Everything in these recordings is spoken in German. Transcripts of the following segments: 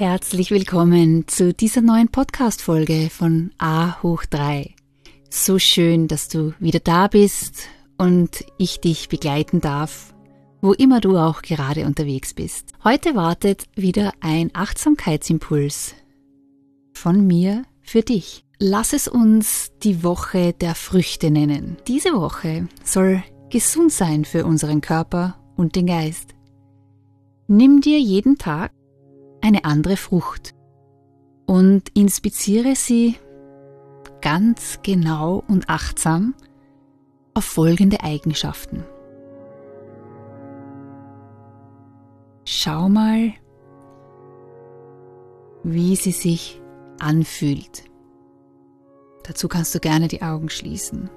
Herzlich willkommen zu dieser neuen Podcast-Folge von A hoch 3. So schön, dass du wieder da bist und ich dich begleiten darf, wo immer du auch gerade unterwegs bist. Heute wartet wieder ein Achtsamkeitsimpuls von mir für dich. Lass es uns die Woche der Früchte nennen. Diese Woche soll gesund sein für unseren Körper und den Geist. Nimm dir jeden Tag eine andere Frucht und inspiziere sie ganz genau und achtsam auf folgende Eigenschaften. Schau mal, wie sie sich anfühlt. Dazu kannst du gerne die Augen schließen.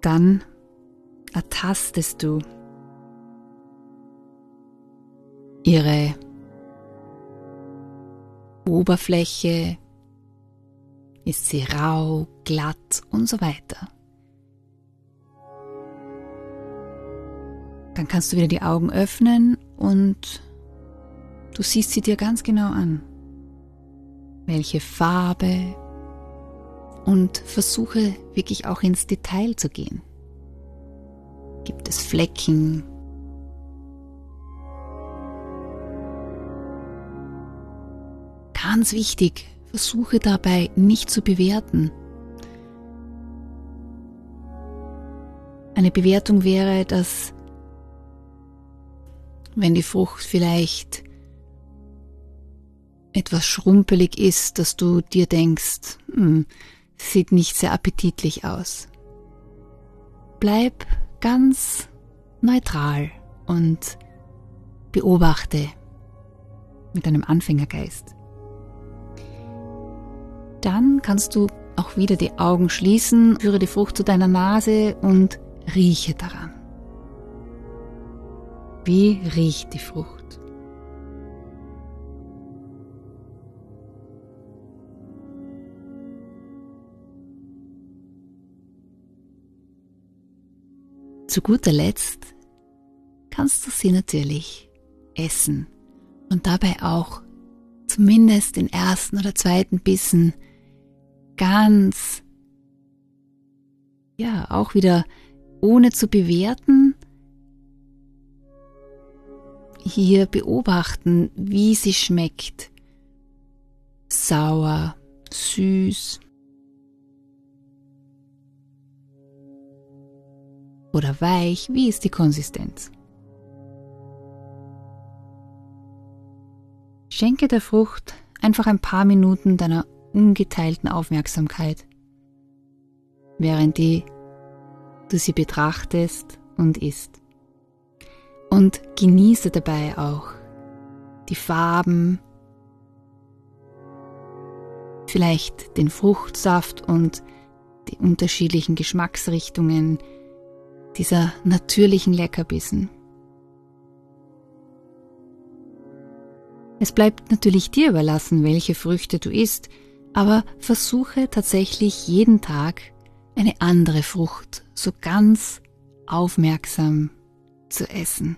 Dann ertastest du ihre Oberfläche, ist sie rau, glatt und so weiter. Dann kannst du wieder die Augen öffnen und du siehst sie dir ganz genau an. Welche Farbe und versuche wirklich auch ins Detail zu gehen. Gibt es Flecken, Ganz wichtig, versuche dabei nicht zu bewerten. Eine Bewertung wäre, dass wenn die Frucht vielleicht etwas schrumpelig ist, dass du dir denkst, hm, sieht nicht sehr appetitlich aus. Bleib ganz neutral und beobachte mit einem Anfängergeist. Dann kannst du auch wieder die Augen schließen, führe die Frucht zu deiner Nase und rieche daran. Wie riecht die Frucht? Zu guter Letzt kannst du sie natürlich essen und dabei auch zumindest den ersten oder zweiten Bissen ganz, ja, auch wieder ohne zu bewerten, hier beobachten, wie sie schmeckt. Sauer, süß oder weich, wie ist die Konsistenz? Schenke der Frucht einfach ein paar Minuten deiner ungeteilten Aufmerksamkeit, während die du sie betrachtest und isst. Und genieße dabei auch die Farben, vielleicht den Fruchtsaft und die unterschiedlichen Geschmacksrichtungen dieser natürlichen Leckerbissen. Es bleibt natürlich dir überlassen, welche Früchte du isst, aber versuche tatsächlich jeden Tag eine andere Frucht so ganz aufmerksam zu essen.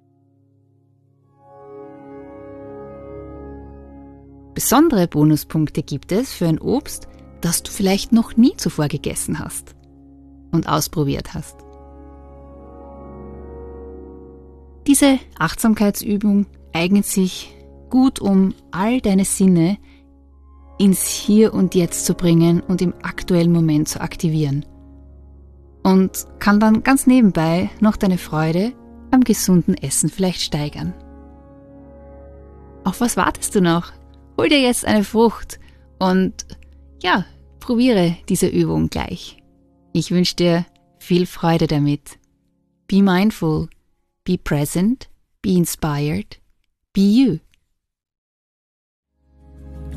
Besondere Bonuspunkte gibt es für ein Obst, das du vielleicht noch nie zuvor gegessen hast und ausprobiert hast. Diese Achtsamkeitsübung eignet sich gut, um all deine Sinne ins Hier und Jetzt zu bringen und im aktuellen Moment zu aktivieren. Und kann dann ganz nebenbei noch deine Freude am gesunden Essen vielleicht steigern. Auf was wartest du noch? Hol dir jetzt eine Frucht und ja, probiere diese Übung gleich. Ich wünsche dir viel Freude damit. Be mindful, be present, be inspired, be you.